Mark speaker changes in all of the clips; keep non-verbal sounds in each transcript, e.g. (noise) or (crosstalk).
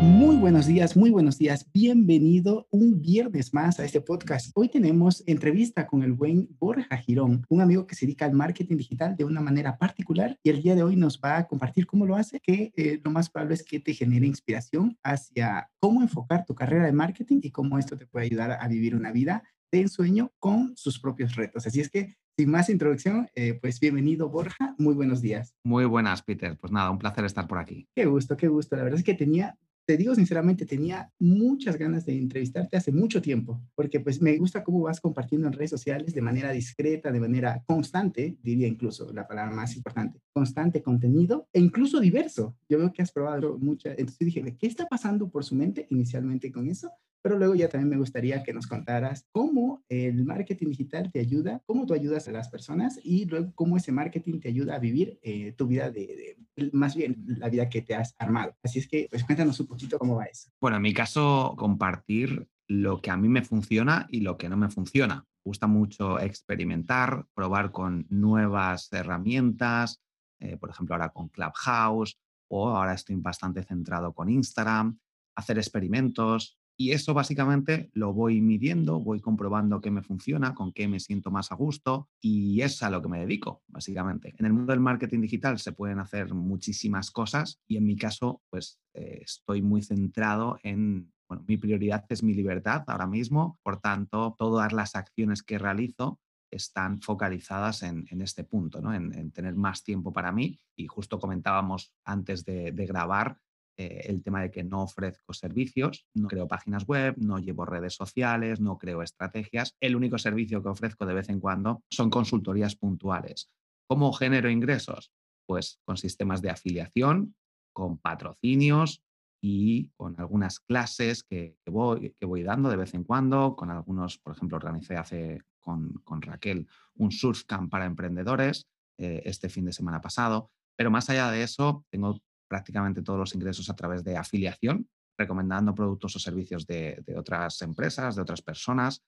Speaker 1: Muy buenos días, muy buenos días. Bienvenido un viernes más a este podcast. Hoy tenemos entrevista con el buen Borja Girón, un amigo que se dedica al marketing digital de una manera particular y el día de hoy nos va a compartir cómo lo hace, que eh, lo más probable es que te genere inspiración hacia cómo enfocar tu carrera de marketing y cómo esto te puede ayudar a vivir una vida de ensueño con sus propios retos. Así es que sin más introducción, eh, pues bienvenido Borja, muy buenos días.
Speaker 2: Muy buenas, Peter. Pues nada, un placer estar por aquí.
Speaker 1: Qué gusto, qué gusto. La verdad es que tenía te digo sinceramente, tenía muchas ganas de entrevistarte hace mucho tiempo, porque pues me gusta cómo vas compartiendo en redes sociales de manera discreta, de manera constante, diría incluso la palabra más importante, constante contenido e incluso diverso. Yo veo que has probado muchas, entonces dije, ¿qué está pasando por su mente inicialmente con eso? Pero luego ya también me gustaría que nos contaras cómo el marketing digital te ayuda, cómo tú ayudas a las personas y luego cómo ese marketing te ayuda a vivir eh, tu vida de, más bien la vida que te has armado. Así es que, pues cuéntanos un poquito cómo va eso.
Speaker 2: Bueno, en mi caso, compartir lo que a mí me funciona y lo que no me funciona. Me gusta mucho experimentar, probar con nuevas herramientas, eh, por ejemplo, ahora con Clubhouse o ahora estoy bastante centrado con Instagram, hacer experimentos, y eso básicamente lo voy midiendo, voy comprobando qué me funciona, con qué me siento más a gusto y es a lo que me dedico, básicamente. En el mundo del marketing digital se pueden hacer muchísimas cosas y en mi caso, pues eh, estoy muy centrado en, bueno, mi prioridad es mi libertad ahora mismo, por tanto, todas las acciones que realizo están focalizadas en, este punto, ¿no? en, tener más tiempo para mí. Y justo comentábamos antes de grabar eh, el tema de que no ofrezco servicios, no creo páginas web, no llevo redes sociales, no creo estrategias. El único servicio que ofrezco de vez en cuando son consultorías puntuales. ¿Cómo genero ingresos? Pues con sistemas de afiliación, con patrocinios y con algunas clases que, voy, que voy dando de vez en cuando, con algunos, por ejemplo, organicé hace con, Raquel un surfcamp para emprendedores eh, este fin de semana pasado. Pero más allá de eso, tengo prácticamente todos los ingresos a través de afiliación, recomendando productos o servicios de, otras empresas, de otras personas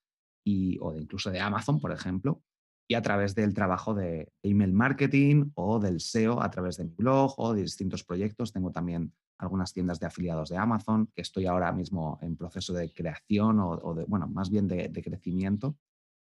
Speaker 2: y, o de incluso de Amazon, por ejemplo, y a través del trabajo de email marketing o del SEO a través de mi blog o de distintos proyectos. Tengo también algunas tiendas de afiliados de Amazon, que estoy ahora mismo en proceso de creación o, de, bueno, más bien de, crecimiento.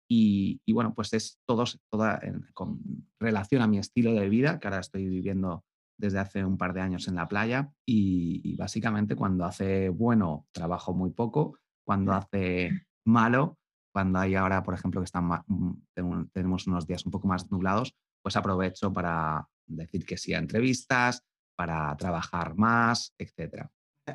Speaker 2: Y, bueno, pues es todo, toda con relación a mi estilo de vida, que ahora estoy viviendo desde hace un par de años en la playa y, básicamente cuando hace bueno trabajo muy poco, cuando hace malo, cuando hay ahora, por ejemplo, que están, mm, tenemos unos días un poco más nublados, pues aprovecho para decir que sí a entrevistas, para trabajar más, etc.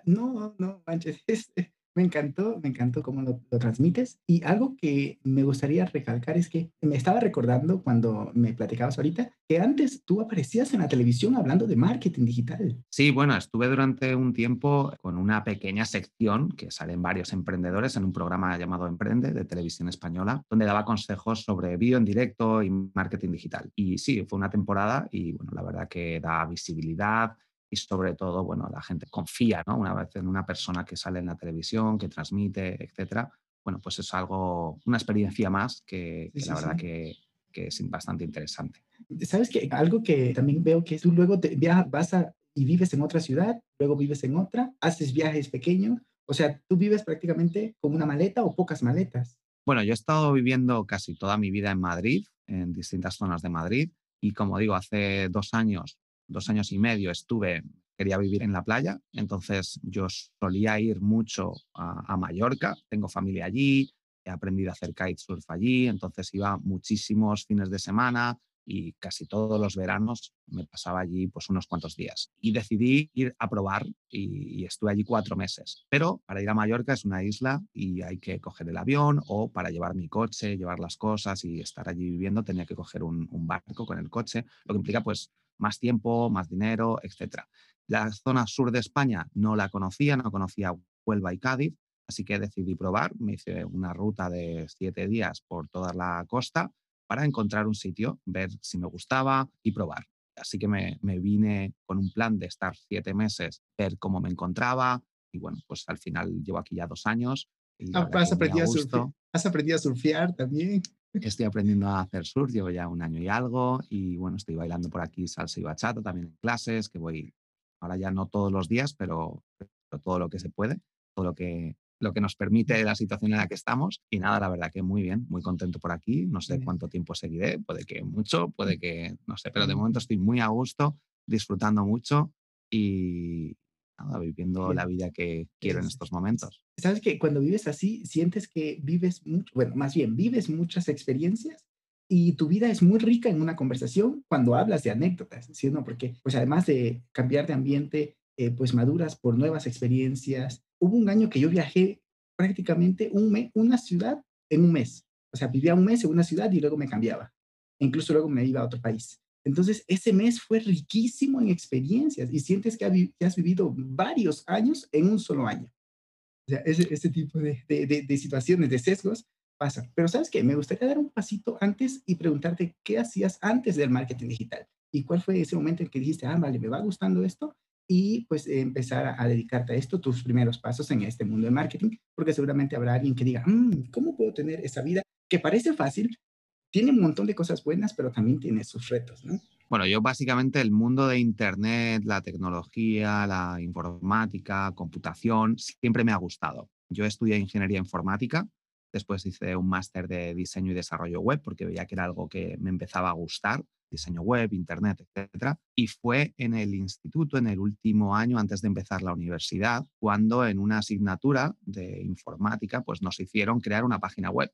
Speaker 1: No, no, manches, (laughs) me encantó, me encantó cómo lo, transmites. Y algo que me gustaría recalcar es que me estaba recordando cuando me platicabas ahorita que antes tú aparecías en la televisión hablando de marketing digital.
Speaker 2: Sí, bueno, estuve durante un tiempo con una pequeña sección que salen varios emprendedores en un programa llamado Emprende de televisión española, donde daba consejos sobre vídeo en directo y marketing digital. Y sí, fue una temporada y bueno, la verdad que da visibilidad y sobre todo, bueno, la gente confía, ¿no? Una vez en una persona que sale en la televisión, que transmite, etcétera. Bueno, pues es algo, una experiencia más que, la verdad que, que, es bastante interesante.
Speaker 1: ¿Sabes que Algo que también veo que tú luego te viajas, vas a, y vives en otra ciudad, luego vives en otra, haces viajes pequeños, o sea, tú vives prácticamente con una maleta o pocas maletas.
Speaker 2: Bueno, yo he estado viviendo casi toda mi vida en Madrid, en distintas zonas de Madrid, y como digo, hace dos años dos años y medio estuve, quería vivir en la playa, entonces yo solía ir mucho a, Mallorca, tengo familia allí, he aprendido a hacer kitesurf allí, entonces iba muchísimos fines de semana y casi todos los veranos me pasaba allí pues unos cuantos días. Y decidí ir a probar y, estuve allí cuatro meses. Pero para ir a Mallorca es una isla y hay que coger el avión o para llevar mi coche, llevar las cosas y estar allí viviendo tenía que coger un, un barco con el coche, lo que implica pues más tiempo, más dinero, etc. La zona sur de España no la conocía, no conocía Huelva y Cádiz, así que decidí probar. Me hice una ruta de siete días por toda la costa para encontrar un sitio, ver si me gustaba y probar. Así que me, me, vine con un plan de estar siete meses, ver cómo me encontraba y bueno, pues al final llevo aquí ya dos años.
Speaker 1: Y ah, has, aprendido a surfear, has aprendido a surfear también.
Speaker 2: Estoy aprendiendo a hacer surf, llevo ya un año y algo y bueno, estoy bailando por aquí salsa y bachata también en clases, que voy ahora ya no todos los días, pero, pero todo lo que se puede, todo lo que, lo que nos permite la situación en la que estamos. Y nada, la verdad que muy bien, muy contento por aquí. No sé cuánto tiempo seguiré, puede que mucho, puede que no sé, pero de momento estoy muy a gusto, disfrutando mucho y nada, viviendo la vida que quiero en estos momentos.
Speaker 1: Sabes que cuando vives así, sientes que vives mucho, bueno, más bien, vives muchas experiencias y tu vida es muy rica en una conversación cuando hablas de anécdotas, ¿sí no? Porque, pues además de cambiar de ambiente, eh, pues maduras por nuevas experiencias. Hubo un año que yo viajé prácticamente un mes, una ciudad en un mes. O sea, vivía un mes en una ciudad y luego me cambiaba. Incluso luego me iba a otro país. Entonces, ese mes fue riquísimo en experiencias y sientes que, has vivido varios años en un solo año. O sea, ese, ese tipo de, de, de, situaciones, de sesgos, pasan. Pero sabes qué, me gustaría dar un pasito antes y preguntarte qué hacías antes del marketing digital y cuál fue ese momento en que dijiste, ah, vale, me va gustando esto y pues empezar a, dedicarte a esto, tus primeros pasos en este mundo de marketing, porque seguramente habrá alguien que diga, mm, ¿cómo puedo tener esa vida que parece fácil? Tiene un montón de cosas buenas, pero también tiene sus retos, ¿no?
Speaker 2: Bueno, yo básicamente el mundo de Internet, la tecnología, la informática, computación, siempre me ha gustado. Yo estudié ingeniería informática, después hice un máster de diseño y desarrollo web porque veía que era algo que me empezaba a gustar diseño web, internet, etcétera. Y fue en el instituto, en el último año antes de empezar la universidad, cuando en una asignatura de informática, pues nos hicieron crear una página web.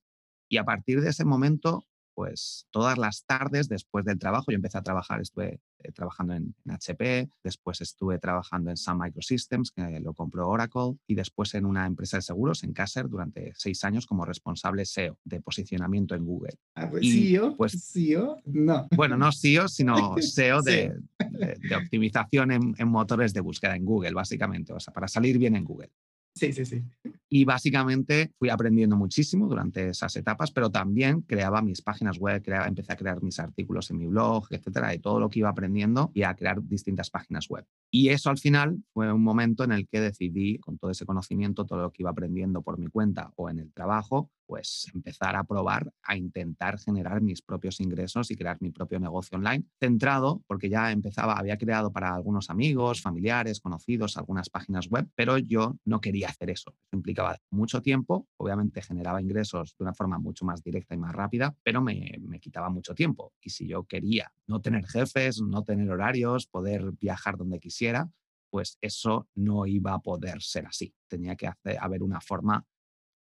Speaker 2: Y a partir de ese momento pues todas las tardes después del trabajo, yo empecé a trabajar, estuve eh, trabajando en, HP, después estuve trabajando en Sun Microsystems, que lo compró Oracle, y después en una empresa de seguros, en Caser, durante seis años como responsable SEO de posicionamiento en Google.
Speaker 1: Ah, pues SEO, pues, SEO, no.
Speaker 2: Bueno, no SEO, sino (laughs) SEO de, de, optimización en, en motores de búsqueda en Google, básicamente, o sea, para salir bien en Google.
Speaker 1: Sí, sí, sí.
Speaker 2: Y básicamente fui aprendiendo muchísimo durante esas etapas, pero también creaba mis páginas web, creaba, empecé a crear mis artículos en mi blog, etcétera, y todo lo que iba aprendiendo y a crear distintas páginas web. Y eso al final fue un momento en el que decidí, con todo ese conocimiento, todo lo que iba aprendiendo por mi cuenta o en el trabajo, pues empezar a probar, a intentar generar mis propios ingresos y crear mi propio negocio online, centrado, porque ya empezaba, había creado para algunos amigos, familiares, conocidos, algunas páginas web, pero yo no quería hacer eso. Implicaba mucho tiempo, obviamente generaba ingresos de una forma mucho más directa y más rápida, pero me, me quitaba mucho tiempo. Y si yo quería no tener jefes, no tener horarios, poder viajar donde quisiera, pues eso no iba a poder ser así. Tenía que haber una forma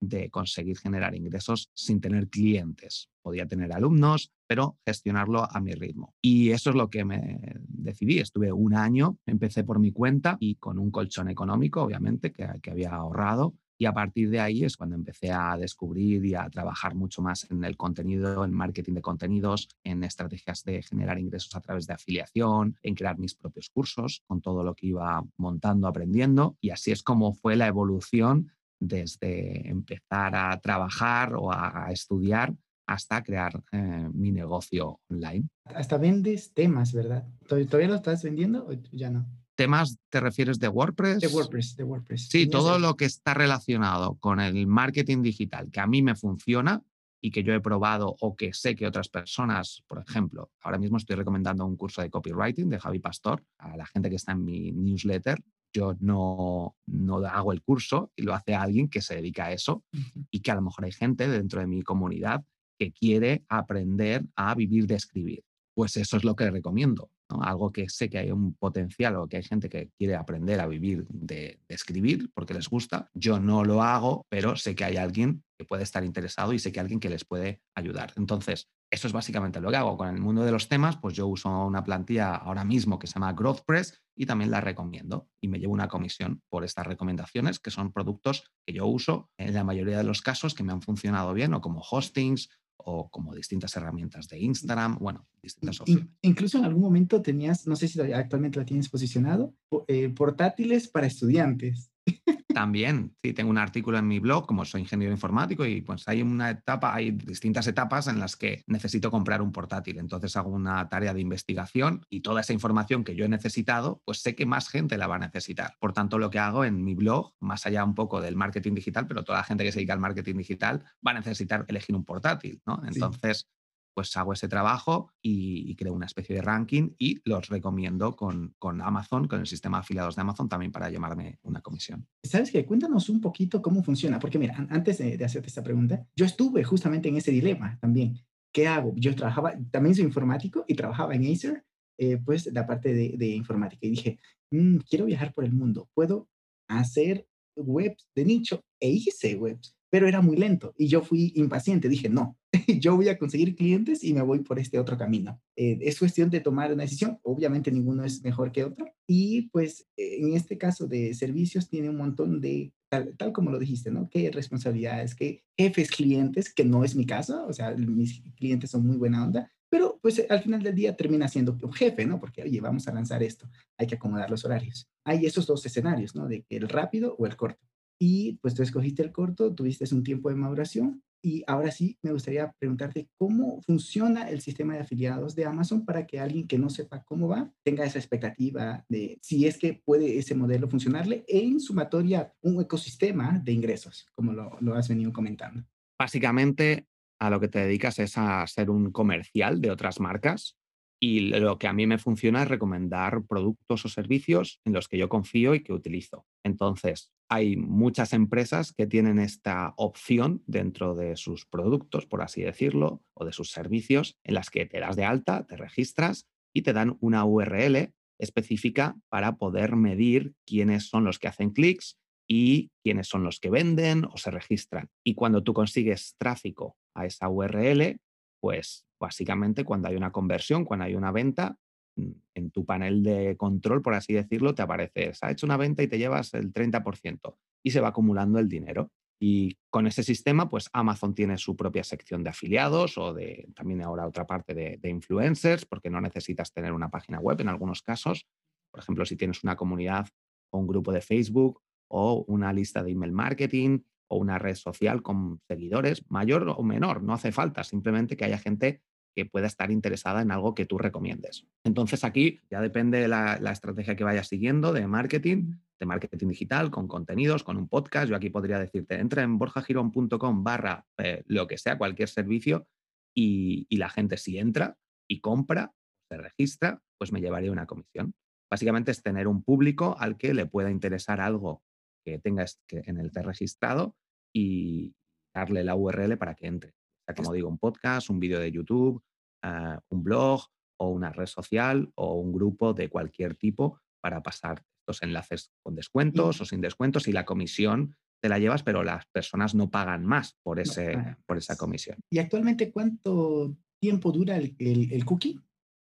Speaker 2: de conseguir generar ingresos sin tener clientes. Podía tener alumnos, pero gestionarlo a mi ritmo. Y eso es lo que me decidí. Estuve un año, empecé por mi cuenta y con un colchón económico, obviamente, que, había ahorrado. Y a partir de ahí es cuando empecé a descubrir y a trabajar mucho más en el contenido, en marketing de contenidos, en estrategias de generar ingresos a través de afiliación, en crear mis propios cursos con todo lo que iba montando, aprendiendo. Y así es como fue la evolución desde empezar a trabajar o a, estudiar hasta crear eh, mi negocio online.
Speaker 1: Hasta vendes temas, ¿verdad? ¿Todavía lo estás vendiendo o ya no?
Speaker 2: ¿Temas te refieres de WordPress?
Speaker 1: De WordPress, de WordPress.
Speaker 2: Sí, todo lo que está relacionado con el marketing digital que a mí me funciona y que yo he probado o que sé que otras personas, por ejemplo, ahora mismo estoy recomendando un curso de copywriting de Javi Pastor a la gente que está en mi newsletter yo no, no hago el curso y lo hace alguien que se dedica a eso y que a lo mejor hay gente dentro de mi comunidad que quiere aprender a vivir de escribir. Pues eso es lo que recomiendo, algo que sé que hay un potencial o que hay gente que quiere aprender a vivir de, de escribir porque les gusta. Yo no lo hago, pero sé que hay alguien que puede estar interesado y sé que hay alguien que les puede ayudar. Entonces, eso es básicamente lo que hago. Con el mundo de los temas, pues yo uso una plantilla ahora mismo que se llama GrowthPress y también la recomiendo. Y me llevo una comisión por estas recomendaciones, que son productos que yo uso en la mayoría de los casos que me han funcionado bien, o como hostings, o como distintas herramientas de Instagram, bueno, distintas opciones.
Speaker 1: incluso en algún momento tenías, no sé si actualmente la tienes posicionado, eh, portátiles para estudiantes. (laughs)
Speaker 2: También, sí, tengo un artículo en mi blog, como soy ingeniero informático, y pues hay una etapa, hay distintas etapas en las que necesito comprar un portátil. Entonces hago una tarea de investigación y toda esa información que yo he necesitado, pues sé que más gente la va a necesitar. Por tanto, lo que hago en mi blog, más allá un poco del marketing digital, pero toda la gente que se dedica al marketing digital va a necesitar elegir un portátil, ¿no? Entonces, pues hago ese trabajo y, creo una especie de ranking y los recomiendo con, con, Amazon, con el sistema de afiliados de Amazon también para llamarme una comisión.
Speaker 1: ¿Sabes qué? Cuéntanos un poquito cómo funciona, porque mira, antes de, hacerte esta pregunta, yo estuve justamente en ese dilema también. ¿Qué hago? Yo trabajaba, también soy informático y trabajaba en Acer, eh, pues la parte de, de, informática y dije, mm, quiero viajar por el mundo, puedo hacer webs de nicho e hice webs pero era muy lento y yo fui impaciente. Dije, no, (laughs) yo voy a conseguir clientes y me voy por este otro camino. Eh, es cuestión de tomar una decisión. Obviamente ninguno es mejor que otro. Y pues en este caso de servicios tiene un montón de, tal, tal como lo dijiste, ¿no? ¿Qué responsabilidades, qué jefes clientes, que no es mi caso? O sea, mis clientes son muy buena onda. Pero pues al final del día termina siendo un jefe, ¿no? Porque, oye, vamos a lanzar esto, hay que acomodar los horarios. Hay esos dos escenarios, ¿no? De el rápido o el corto y pues tú escogiste el corto, tuviste un tiempo de maduración y ahora sí me gustaría preguntarte cómo funciona el sistema de afiliados de Amazon para que alguien que no sepa cómo va tenga esa expectativa de si es que puede ese modelo funcionarle en sumatoria un ecosistema de ingresos, como lo, lo has venido comentando.
Speaker 2: Básicamente a lo que te dedicas es a ser un comercial de otras marcas y lo que a mí me funciona es recomendar productos o servicios en los que yo confío y que utilizo. Entonces, hay muchas empresas que tienen esta opción dentro de sus productos, por así decirlo, o de sus servicios, en las que te das de alta, te registras y te dan una URL específica para poder medir quiénes son los que hacen clics y quiénes son los que venden o se registran. Y cuando tú consigues tráfico a esa URL, pues básicamente cuando hay una conversión, cuando hay una venta, mm, en tu panel de control, por así decirlo, te aparece, ha hecho una venta y te llevas el 30% y se va acumulando el dinero. Y con ese sistema, pues Amazon tiene su propia sección de afiliados o de también ahora otra parte de, de, influencers, porque no necesitas tener una página web en algunos casos. Por ejemplo, si tienes una comunidad o un grupo de Facebook o una lista de email marketing o una red social con seguidores, mayor o menor, no hace falta, simplemente que haya gente que pueda estar interesada en algo que tú recomiendes. Entonces aquí ya depende de la, estrategia que vayas siguiendo de marketing, de marketing digital, con contenidos, con un podcast. Yo aquí podría decirte, entra en borjagirón.com barra eh, lo que sea, cualquier servicio, y, la gente si entra y compra, se registra, pues me llevaría una comisión. Básicamente es tener un público al que le pueda interesar algo que tengas en el que registrado y darle la URL para que entre como digo, un podcast, un vídeo de YouTube, ah, un blog o una red social o un grupo de cualquier tipo para pasar estos enlaces con descuentos o sin descuentos y la comisión te la llevas, pero las personas no pagan más por, ese, por esa comisión.
Speaker 1: ¿Y actualmente cuánto tiempo dura el, el, cookie?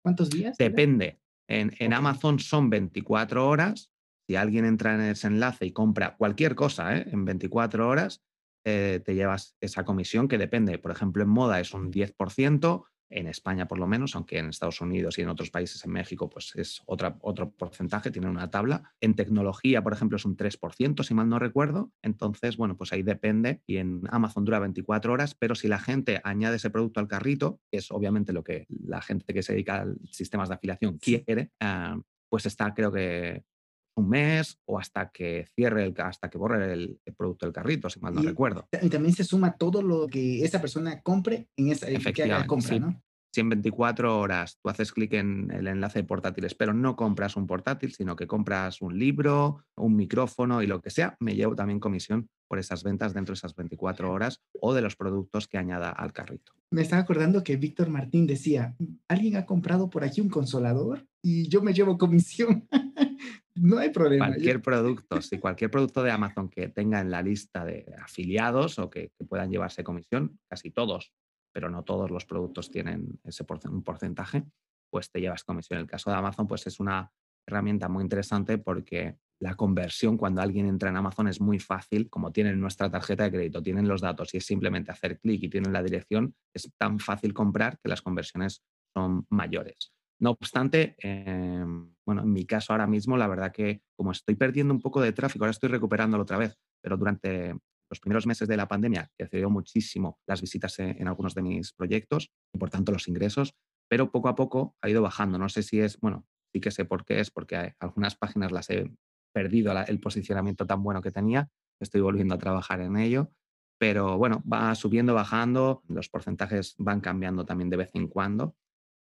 Speaker 1: ¿Cuántos días?
Speaker 2: Depende. En, en Amazon son 24 horas. Si alguien entra en ese enlace y compra cualquier cosa ¿eh? en 24 horas, eh, te llevas esa comisión que depende, por ejemplo, en moda es un 10%, en España por lo menos, aunque en Estados Unidos y en otros países, en México, pues es otra, otro porcentaje, tiene una tabla. En tecnología, por ejemplo, es un 3%, si mal no recuerdo. Entonces, bueno, pues ahí depende. Y en Amazon dura 24 horas, pero si la gente añade ese producto al carrito, que es obviamente lo que la gente que se dedica a sistemas de afiliación quiere, ah, pues está creo que un mes o hasta que cierre, el, hasta que borre el, producto del carrito, si mal no recuerdo.
Speaker 1: Y también se suma todo lo que esa persona compre en esa
Speaker 2: que compra, ¿no? Si en 24 horas tú haces clic en el enlace de portátiles, pero no compras un portátil, sino que compras un libro, un micrófono y lo que sea, me llevo también comisión por esas ventas dentro de esas 24 horas o de los productos que añada al carrito.
Speaker 1: Me estaba acordando que Víctor Martín decía, alguien ha comprado por aquí un consolador y yo me llevo comisión. (laughs) No hay problema.
Speaker 2: Cualquier producto, si cualquier producto de Amazon que tenga en la lista de afiliados o que, puedan llevarse comisión, casi todos, pero no todos los productos tienen ese porcentaje, pues te llevas comisión. En el caso de Amazon, pues es una herramienta muy interesante porque la conversión cuando alguien entra en Amazon es muy fácil, como tienen nuestra tarjeta de crédito, tienen los datos y es simplemente hacer clic y tienen la dirección, es tan fácil comprar que las conversiones son mayores. No obstante, em, bueno, en mi caso ahora mismo, la verdad que como estoy perdiendo un poco de tráfico, ahora estoy recuperándolo otra vez, pero durante los primeros meses de la pandemia creció muchísimo las visitas en, en algunos de mis proyectos y por tanto los ingresos, pero poco a poco ha ido bajando. No sé si es, bueno, sí que sé por qué es, porque hay, algunas páginas las he perdido el posicionamiento tan bueno que tenía, estoy volviendo a trabajar en ello, pero bueno, va subiendo, bajando, los porcentajes van cambiando también de vez en cuando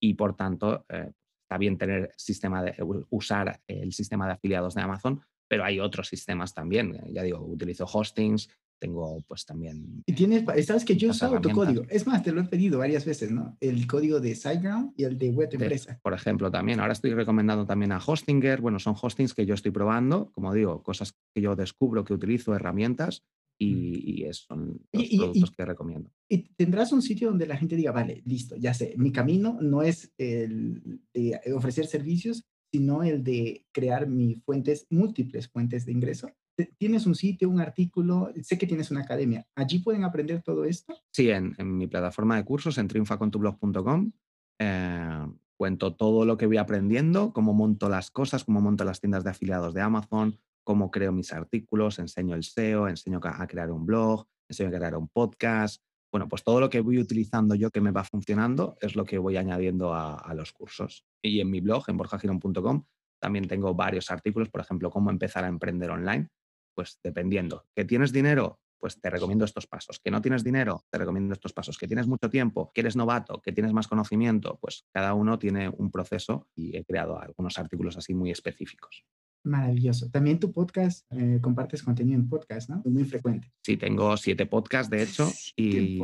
Speaker 2: y por tanto eh, está bien tener sistema de, usar el sistema de afiliados de Amazon, pero hay otros sistemas también. Ya digo, utilizo hostings, tengo pues también...
Speaker 1: Y tienes, sabes que yo he usado tu código. Es más, te lo he pedido varias veces, ¿no? El código de SiteGround y el de Web Empresa.
Speaker 2: Por ejemplo, también. Ahora estoy recomendando también a Hostinger. Bueno, son hostings que yo estoy probando, como digo, cosas que yo descubro, que utilizo, herramientas y, y son los productos que recomiendo.
Speaker 1: Y tendrás un sitio donde la gente diga, vale, listo, ya sé, mi camino no es el de ofrecer servicios, sino el de crear mis fuentes, múltiples fuentes de ingreso tienes un sitio, un artículo, sé que tienes una academia. ¿Allí pueden aprender todo esto?
Speaker 2: Sí, en, mi plataforma de cursos, en triunfacontublog.com, eh, cuento todo lo que voy aprendiendo, cómo monto las cosas, cómo monto las tiendas de afiliados de Amazon, cómo creo mis artículos, enseño el SEO, enseño a crear un blog, enseño a crear un podcast. Bueno, pues todo lo que voy utilizando yo que me va funcionando es lo que voy añadiendo a, los cursos. Y en mi blog, en borjagirón.com, también tengo varios artículos, por ejemplo, cómo empezar a emprender online, pues dependiendo. ¿Que tienes dinero? Pues te recomiendo estos pasos. ¿Que no tienes dinero? Te recomiendo estos pasos. ¿Que tienes mucho tiempo? ¿Que eres novato? ¿Que tienes más conocimiento? Pues cada uno tiene un proceso y he creado algunos artículos así muy específicos.
Speaker 1: Maravilloso. También tu podcast, eh, compartes contenido en podcast, ¿no? Muy frecuente.
Speaker 2: Sí, tengo siete podcasts, de hecho, (laughs) y,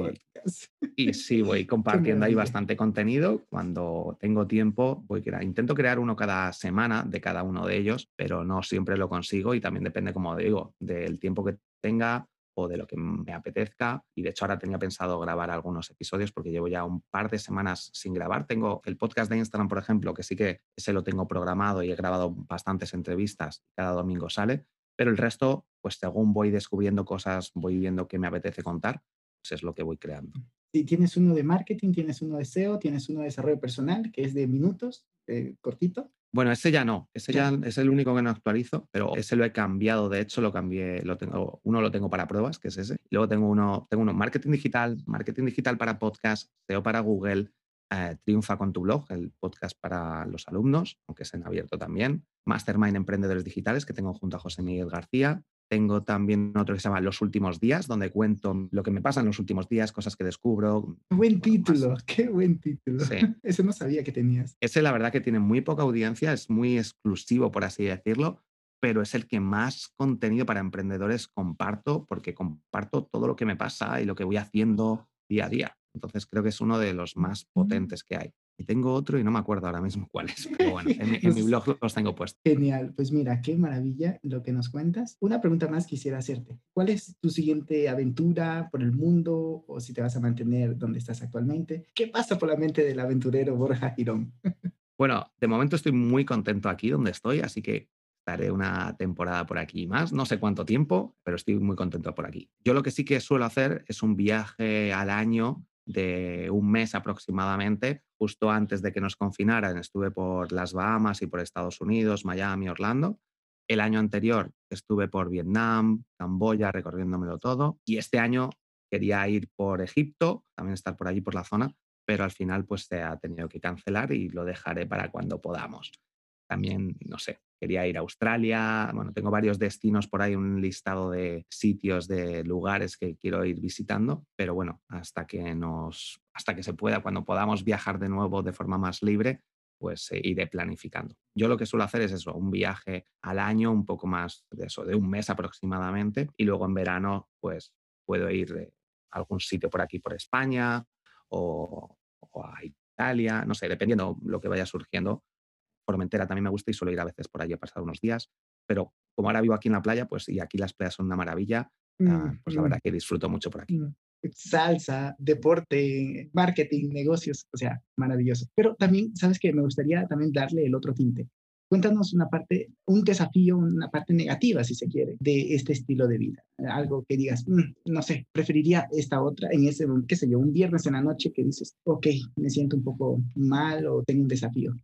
Speaker 2: y sí, voy (laughs) compartiendo ahí bastante contenido. Cuando tengo tiempo, voy a intento crear uno cada semana de cada uno de ellos, pero no siempre lo consigo y también depende, como digo, del tiempo que tenga, de lo que me apetezca. Y de hecho ahora tenía pensado grabar algunos episodios porque llevo ya un par de semanas sin grabar. Tengo el podcast de Instagram, por ejemplo, que sí que ese lo tengo programado y he grabado bastantes entrevistas. Cada domingo sale. Pero el resto, pues según voy descubriendo cosas, voy viendo qué me apetece contar, pues es lo que voy creando.
Speaker 1: Si tienes uno de marketing, tienes uno de SEO, tienes uno de desarrollo personal, que es de minutos, eh, cortito.
Speaker 2: Bueno, ese ya no, ese ya es el único que no actualizo, pero ese lo he cambiado, de hecho lo cambié, lo tengo, uno lo tengo para pruebas, que es ese. Luego tengo uno, tengo uno, marketing digital, marketing digital para podcast, SEO para Google, eh, Triunfa con tu blog, el podcast para los alumnos, aunque es en abierto también, Mastermind Emprendedores Digitales, que tengo junto a José Miguel García, tengo también otro que se llama Los últimos días, donde cuento lo que me pasa en los últimos días, cosas que descubro.
Speaker 1: Buen título, qué buen título. Sí. (laughs) Ese no sabía que tenías.
Speaker 2: Ese la verdad que tiene muy poca audiencia, es muy exclusivo, por así decirlo, pero es el que más contenido para emprendedores comparto, porque comparto todo lo que me pasa y lo que voy haciendo día a día. Entonces creo que es uno de los más mm. potentes que hay. Y tengo otro y no me acuerdo ahora mismo cuál es, pero bueno, (laughs) en, mi pues blog los tengo puestos.
Speaker 1: Genial, pues mira, qué maravilla lo que nos cuentas. Una pregunta más quisiera hacerte. ¿Cuál es tu siguiente aventura por el mundo o si te vas a mantener donde estás actualmente? ¿Qué pasa por la mente del aventurero Borja Girón? (laughs)
Speaker 2: Bueno, de momento estoy muy contento aquí donde estoy, así que estaré una temporada por aquí más, no sé cuánto tiempo, pero estoy muy contento por aquí. Yo lo que sí que suelo hacer es un viaje al año de un mes aproximadamente, justo antes de que nos confinaran. Estuve por las Bahamas y por Estados Unidos, Miami, Orlando. El año anterior estuve por Vietnam, Camboya, recorriéndomelo todo. Y este año quería ir por Egipto, también estar por allí por la zona, pero al final pues se ha tenido que cancelar y lo dejaré para cuando podamos. También, no sé, quería ir a Australia, bueno, tengo varios destinos por ahí, un listado de sitios, de lugares que quiero ir visitando, pero bueno, hasta que nos, hasta que se pueda, cuando podamos viajar de nuevo de forma más libre, pues eh, iré planificando. Yo lo que suelo hacer es eso, un viaje al año, un poco más de eso, de un mes aproximadamente, y luego en verano, pues puedo ir a algún sitio por aquí, por España, o, o a Italia, no sé, dependiendo lo que vaya surgiendo, Formentera también me gusta y suelo ir a veces por allí a pasar unos días, pero como ahora vivo aquí en la playa, pues y aquí las playas son una maravilla, ah, pues la verdad que disfruto mucho por aquí.
Speaker 1: Salsa, deporte, marketing, negocios, o sea, maravilloso. Pero también, ¿sabes que Me gustaría también darle el otro tinte. Cuéntanos una parte, un desafío, una parte negativa, si se quiere, de este estilo de vida. Algo que digas, mm, no sé, preferiría esta otra en ese, qué sé yo, un viernes en la noche que dices, ok, me siento un poco mal o tengo un desafío.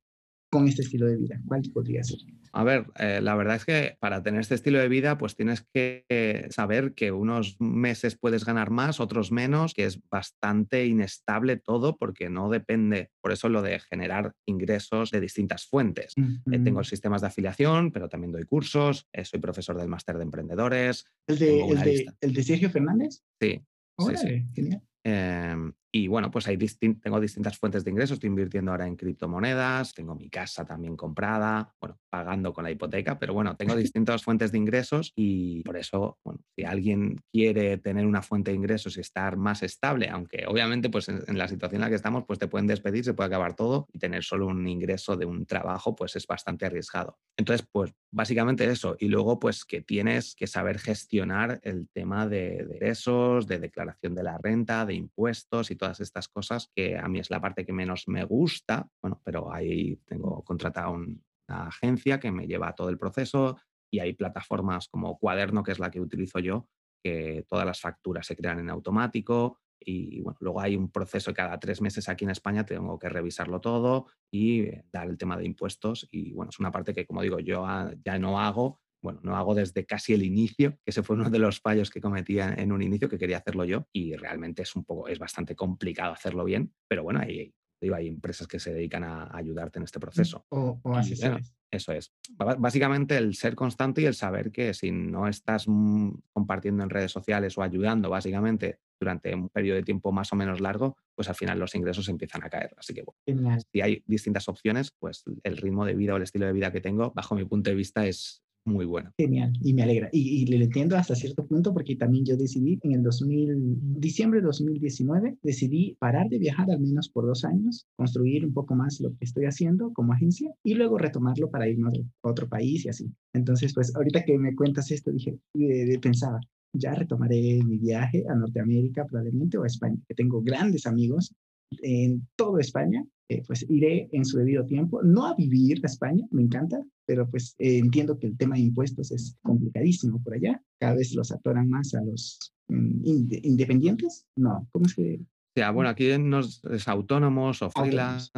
Speaker 1: Con este estilo de vida? ¿Cuál podría ser?
Speaker 2: A ver, eh, la verdad es que para tener este estilo de vida, pues tienes que saber que unos meses puedes ganar más, otros menos, que es bastante inestable todo porque no depende, por eso lo de generar ingresos de distintas fuentes. Eh, tengo sistemas de afiliación, pero también doy cursos, eh, soy profesor del máster de emprendedores.
Speaker 1: ¿El de, el de, Sergio Fernández?
Speaker 2: Sí. sí, sí. Genial. Em, y bueno, pues hay tengo distintas fuentes de ingresos. Estoy invirtiendo ahora en criptomonedas, tengo mi casa también comprada, bueno, pagando con la hipoteca, pero bueno, tengo (laughs) distintas fuentes de ingresos y por eso, bueno, si alguien quiere tener una fuente de ingresos y estar más estable, aunque obviamente pues en, la situación en la que estamos, pues te pueden despedir, se puede acabar todo y tener solo un ingreso de un trabajo, pues es bastante arriesgado. Entonces, pues básicamente eso. Y luego, pues que tienes que saber gestionar el tema de, de ingresos, de declaración de la renta, de impuestos y todo todas estas cosas, que a mí es la parte que menos me gusta, bueno, pero ahí tengo contratado una agencia que me lleva todo el proceso y hay plataformas como Cuaderno, que es la que utilizo yo, que todas las facturas se crean en automático y bueno, luego hay un proceso que cada tres meses aquí en España tengo que revisarlo todo y dar el tema de impuestos y bueno, es una parte que como digo yo ya no hago bueno, no hago desde casi el inicio, que ese fue uno de los fallos que cometía en un inicio, que quería hacerlo yo, y realmente es un poco, es bastante complicado hacerlo bien, pero bueno, hay, hay empresas que se dedican a, ayudarte en este proceso.
Speaker 1: O, o
Speaker 2: eso es. Básicamente el ser constante y el saber que si no estás compartiendo en redes sociales o ayudando básicamente durante un periodo de tiempo más o menos largo, pues al final los ingresos empiezan a caer. Así que bueno, si hay distintas opciones, pues el ritmo de vida o el estilo de vida que tengo, bajo mi punto de vista, es, muy buena.
Speaker 1: Genial, y me alegra. Y, y, le entiendo hasta cierto punto porque también yo decidí en el 2000, diciembre de 2019, decidí parar de viajar al menos por dos años, construir un poco más lo que estoy haciendo como agencia y luego retomarlo para irnos a otro país y así. Entonces, pues ahorita que me cuentas esto, dije, pensaba, ya retomaré mi viaje a Norteamérica probablemente o a España, que tengo grandes amigos en toda España eh, pues iré en su debido tiempo, no a vivir a España, me encanta, pero pues eh, entiendo que el tema de impuestos es complicadísimo por allá, cada vez los atoran más a los mm, independientes, no, ¿cómo es que?
Speaker 2: Ya, bueno, aquí nos, es autónomos o freelance,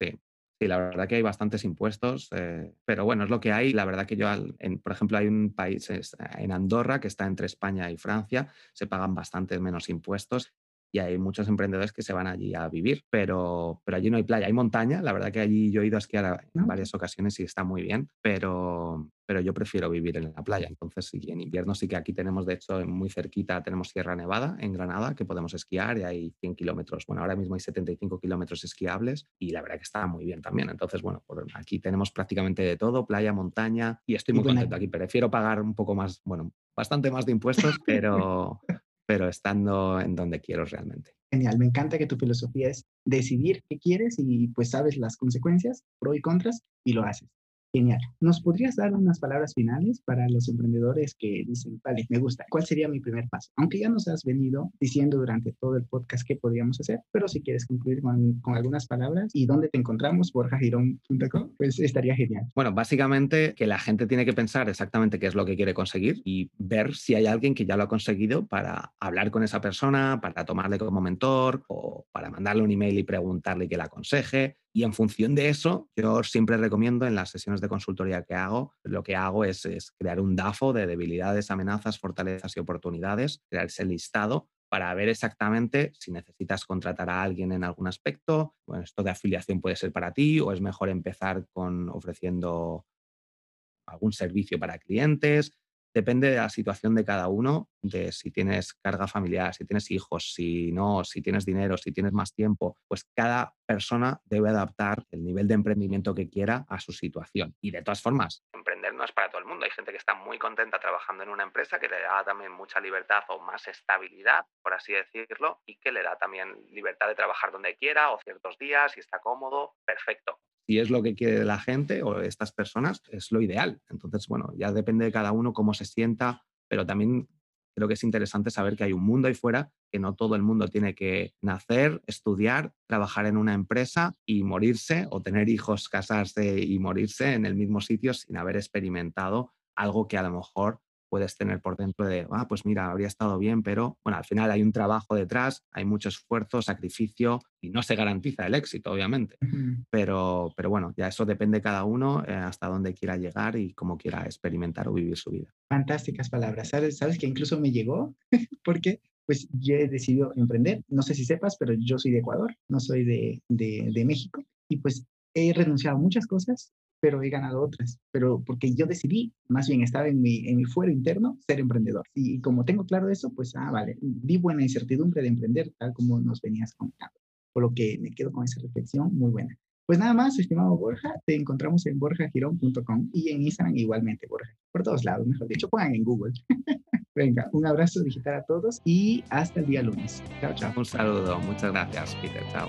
Speaker 2: sí. Sí, la verdad que hay bastantes impuestos, eh, pero bueno, es lo que hay. La verdad que yo, en, por ejemplo, hay un país en Andorra que está entre España y Francia, se pagan bastante menos impuestos y hay muchos emprendedores que se van allí a vivir, pero, pero allí no hay playa, hay montaña, la verdad que allí yo he ido a esquiar en varias ocasiones y está muy bien, pero, pero yo prefiero vivir en la playa, entonces sí, en invierno sí que aquí tenemos, de hecho, muy cerquita tenemos Sierra Nevada, en Granada, que podemos esquiar y hay 100 kilómetros, bueno, ahora mismo hay 75 kilómetros esquiables y la verdad que está muy bien también, entonces bueno, por aquí tenemos prácticamente de todo, playa, montaña y estoy muy contento aquí, prefiero pagar un poco más, bueno, bastante más de impuestos, (laughs) pero, pero estando en donde quiero realmente.
Speaker 1: Genial, me encanta que tu filosofía es decidir qué quieres y pues sabes las consecuencias, pro y contras, y lo haces. Genial. ¿Nos podrías dar unas palabras finales para los emprendedores que dicen, vale, me gusta, ¿cuál sería mi primer paso? Aunque ya nos has venido diciendo durante todo el podcast qué podríamos hacer, pero si quieres concluir con, algunas palabras y dónde te encontramos, borjagirón.com, pues estaría genial.
Speaker 2: Bueno, básicamente que la gente tiene que pensar exactamente qué es lo que quiere conseguir y ver si hay alguien que ya lo ha conseguido para hablar con esa persona, para tomarle como mentor o para mandarle un email y preguntarle que la aconseje y en función de eso, yo siempre recomiendo en las sesiones de consultoría que hago, lo que hago es, crear un DAFO de debilidades, amenazas, fortalezas y oportunidades, crear ese listado para ver exactamente si necesitas contratar a alguien en algún aspecto. Bueno, esto de afiliación puede ser para ti o es mejor empezar con ofreciendo algún servicio para clientes, depende de la situación de cada uno, de si tienes carga familiar, si tienes hijos, si no, si tienes dinero, si tienes más tiempo, pues cada persona debe adaptar el nivel de emprendimiento que quiera a su situación. Y de todas formas, emprender no es para todo el mundo. Hay gente que está muy contenta trabajando en una empresa que le da también mucha libertad o más estabilidad, por así decirlo, y que le da también libertad de trabajar donde quiera o ciertos días y está cómodo, perfecto si es lo que quiere la gente o estas personas, es lo ideal. Entonces, bueno, ya depende de cada uno cómo se sienta, pero también creo que es interesante saber que hay un mundo ahí fuera, que no todo el mundo tiene que nacer, estudiar, trabajar en una empresa y morirse o tener hijos, casarse y morirse en el mismo sitio sin haber experimentado algo que a lo mejor puedes tener por dentro de, ah, pues mira, habría estado bien, pero bueno, al final hay un trabajo detrás, hay mucho esfuerzo, sacrificio y no se garantiza el éxito, obviamente. pero, pero bueno, ya eso depende de cada uno eh, hasta dónde quiera llegar y cómo quiera experimentar o vivir su vida.
Speaker 1: Fantásticas palabras. ¿Sabes, ¿Sabes que incluso me llegó? (laughs) Porque pues yo he decidido emprender. No sé si sepas, pero yo soy de Ecuador, no soy de, de, de México. Y pues he renunciado a muchas cosas pero he ganado otras. Pero porque yo decidí, más bien estaba en mi, en mi fuero interno, ser emprendedor. Y, como tengo claro eso, pues, ah, vale, vi buena incertidumbre de emprender, tal como nos venías contando. Por lo que me quedo con esa reflexión muy buena. Pues nada más, estimado Borja, te encontramos en borjagirón.com y en Instagram igualmente, Borja. Por todos lados, mejor dicho, pongan en Google. (laughs) Venga, un abrazo digital a todos y hasta el día lunes. Chao, chao.
Speaker 2: Un saludo, muchas gracias, Peter. Chao.